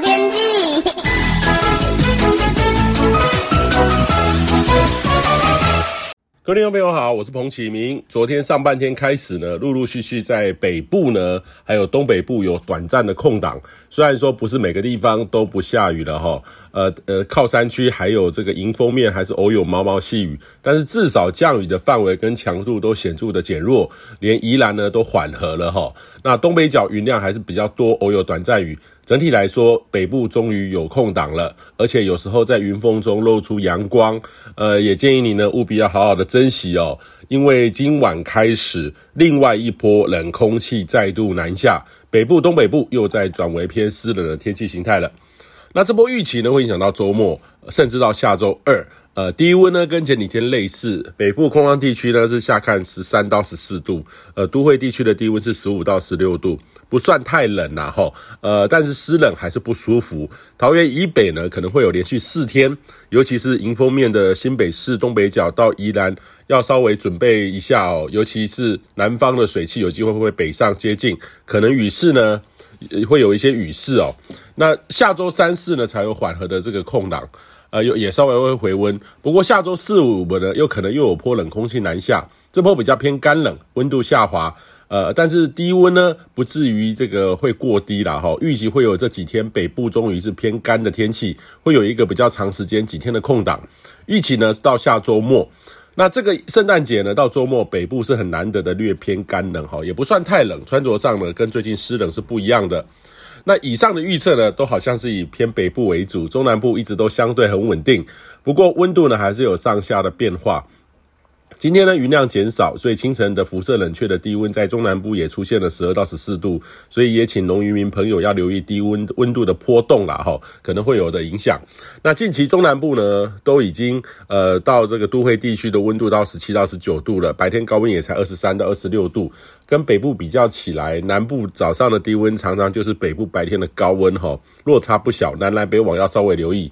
天气。各位听众朋友好，我是彭启明。昨天上半天开始呢，陆陆续续在北部呢，还有东北部有短暂的空档。虽然说不是每个地方都不下雨了哈，呃呃，靠山区还有这个迎风面还是偶有毛毛细雨，但是至少降雨的范围跟强度都显著的减弱，连宜兰呢都缓和了哈。那东北角云量还是比较多，偶有短暂雨。整体来说，北部终于有空档了，而且有时候在云缝中露出阳光。呃，也建议你呢务必要好好的珍惜哦，因为今晚开始，另外一波冷空气再度南下，北部、东北部又在转为偏湿冷的天气形态了。那这波预期呢会影响到周末，甚至到下周二。呃，低温呢跟前几天类似，北部空旷地区呢是下看十三到十四度，呃，都会地区的低温是十五到十六度，不算太冷啦齁，呃，但是湿冷还是不舒服。桃园以北呢可能会有连续四天，尤其是迎风面的新北市东北角到宜兰，要稍微准备一下哦，尤其是南方的水汽有机会会北上接近，可能雨势呢会有一些雨势哦。那下周三四呢才有缓和的这个空档。呃，有也稍微会回温，不过下周四五呢，又可能又有波冷空气南下，这波比较偏干冷，温度下滑，呃，但是低温呢，不至于这个会过低啦齁，预计会有这几天北部终于是偏干的天气，会有一个比较长时间几天的空档，预期呢到下周末，那这个圣诞节呢到周末北部是很难得的略偏干冷哈，也不算太冷，穿着上呢跟最近湿冷是不一样的。那以上的预测呢，都好像是以偏北部为主，中南部一直都相对很稳定。不过温度呢，还是有上下的变化。今天呢，云量减少，所以清晨的辐射冷却的低温在中南部也出现了十二到十四度，所以也请农渔民朋友要留意低温温度的波动啦，齁，可能会有的影响。那近期中南部呢，都已经呃到这个都会地区的温度到十七到十九度了，白天高温也才二十三到二十六度，跟北部比较起来，南部早上的低温常常就是北部白天的高温，哈，落差不小，南来北往要稍微留意。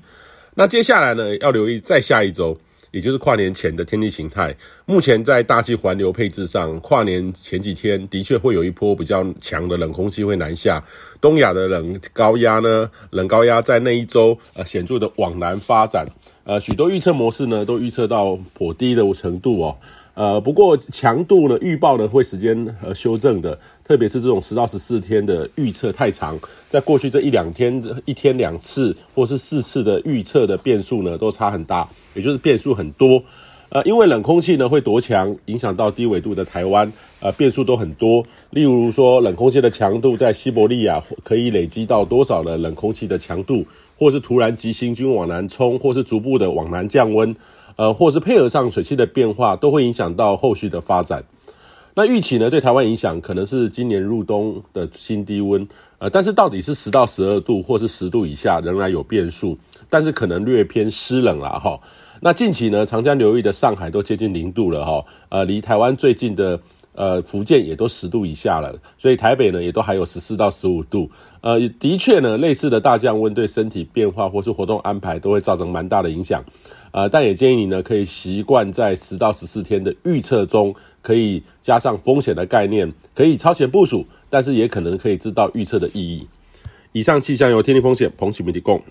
那接下来呢，要留意再下一周。也就是跨年前的天气形态，目前在大气环流配置上，跨年前几天的确会有一波比较强的冷空气会南下，东亚的冷高压呢，冷高压在那一周呃显著的往南发展，呃许多预测模式呢都预测到颇低的程度哦。呃，不过强度呢，预报呢会时间呃修正的，特别是这种十到十四天的预测太长，在过去这一两天一天两次或是四次的预测的变数呢都差很大，也就是变数很多。呃，因为冷空气呢会夺强，影响到低纬度的台湾，呃，变数都很多。例如说，冷空气的强度在西伯利亚可以累积到多少的冷空气的强度，或是突然急行军往南冲，或是逐步的往南降温。呃，或是配合上水汽的变化，都会影响到后续的发展。那预期呢，对台湾影响可能是今年入冬的新低温。呃，但是到底是十到十二度，或是十度以下，仍然有变数。但是可能略偏湿冷了哈。那近期呢，长江流域的上海都接近零度了哈。呃，离台湾最近的呃福建也都十度以下了，所以台北呢也都还有十四到十五度。呃，的确呢，类似的大降温对身体变化或是活动安排都会造成蛮大的影响。呃，但也建议你呢，可以习惯在十到十四天的预测中，可以加上风险的概念，可以超前部署，但是也可能可以知道预测的意义。以上气象由天气风险彭启明提供。